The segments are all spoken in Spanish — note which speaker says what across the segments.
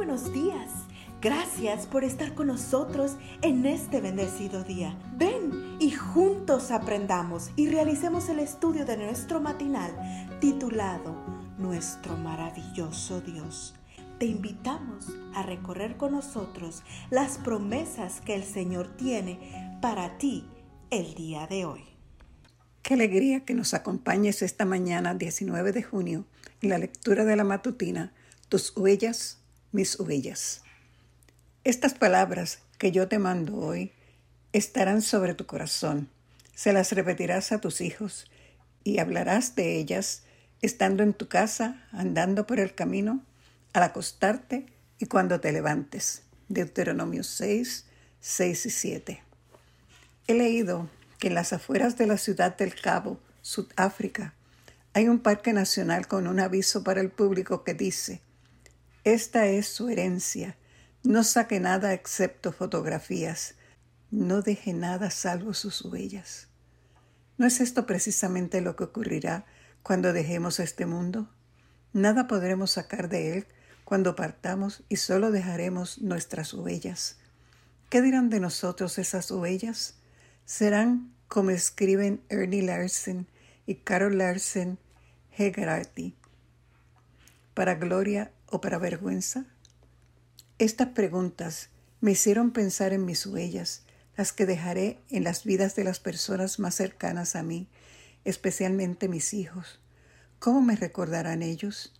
Speaker 1: buenos días. Gracias por estar con nosotros en este bendecido día. Ven y juntos aprendamos y realicemos el estudio de nuestro matinal titulado Nuestro maravilloso Dios. Te invitamos a recorrer con nosotros las promesas que el Señor tiene para ti el día de hoy.
Speaker 2: Qué alegría que nos acompañes esta mañana 19 de junio en la lectura de la matutina Tus huellas, mis huellas. Estas palabras que yo te mando hoy estarán sobre tu corazón. Se las repetirás a tus hijos y hablarás de ellas estando en tu casa, andando por el camino, al acostarte y cuando te levantes. Deuteronomio 6, 6 y 7. He leído que en las afueras de la ciudad del Cabo, Sudáfrica, hay un parque nacional con un aviso para el público que dice, esta es su herencia, no saque nada excepto fotografías, no deje nada salvo sus huellas. ¿No es esto precisamente lo que ocurrirá cuando dejemos este mundo? Nada podremos sacar de él cuando partamos y solo dejaremos nuestras huellas. ¿Qué dirán de nosotros esas huellas? serán como escriben Ernie Larsen y Carol Larsen Hegarty. ¿Para gloria o para vergüenza? Estas preguntas me hicieron pensar en mis huellas, las que dejaré en las vidas de las personas más cercanas a mí, especialmente mis hijos. ¿Cómo me recordarán ellos?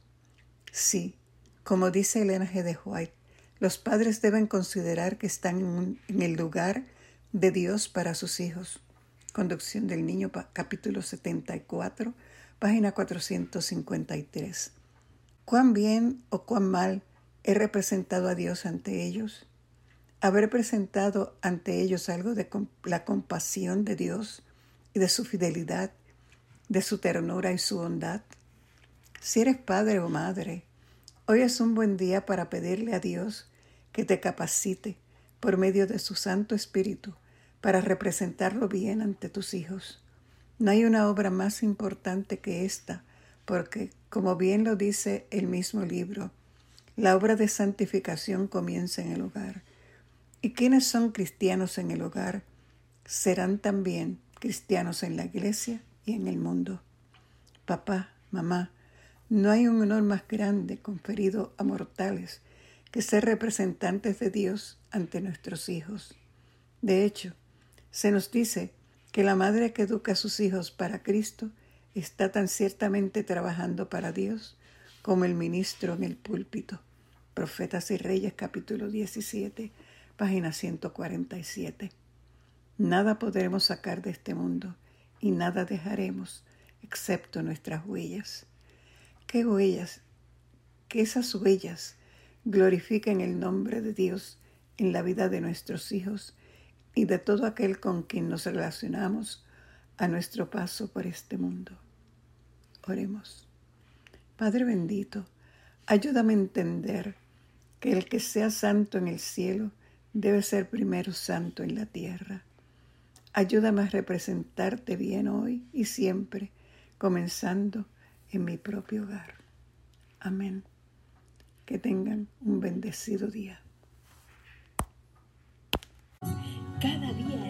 Speaker 2: Sí, como dice Elena G. de White, los padres deben considerar que están en, el lugar de Dios para sus hijos. Conducción del Niño, capítulo 74, página 453. ¿Cuán bien o cuán mal he representado a Dios ante ellos? ¿Haber presentado ante ellos algo de la compasión de Dios y de su fidelidad, de su ternura y su bondad? Si eres padre o madre, hoy es un buen día para pedirle a Dios que te capacite por medio de su Santo Espíritu para representarlo bien ante tus hijos. No hay una obra más importante que esta, porque, como bien lo dice el mismo libro, la obra de santificación comienza en el hogar. Y quienes son cristianos en el hogar serán también cristianos en la iglesia y en el mundo. Papá, mamá, no hay un honor más grande conferido a mortales que ser representantes de Dios ante nuestros hijos. De hecho, se nos dice que la madre que educa a sus hijos para Cristo está tan ciertamente trabajando para Dios como el ministro en el púlpito. Profetas y Reyes capítulo 17, página 147. Nada podremos sacar de este mundo y nada dejaremos excepto nuestras huellas. ¿Qué huellas? Que esas huellas glorifiquen el nombre de Dios en la vida de nuestros hijos y de todo aquel con quien nos relacionamos a nuestro paso por este mundo. Oremos. Padre bendito, ayúdame a entender que el que sea santo en el cielo debe ser primero santo en la tierra. Ayúdame a representarte bien hoy y siempre, comenzando en mi propio hogar. Amén. Que tengan un bendecido día.
Speaker 1: Cada día.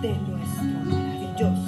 Speaker 1: de nuestro maravilloso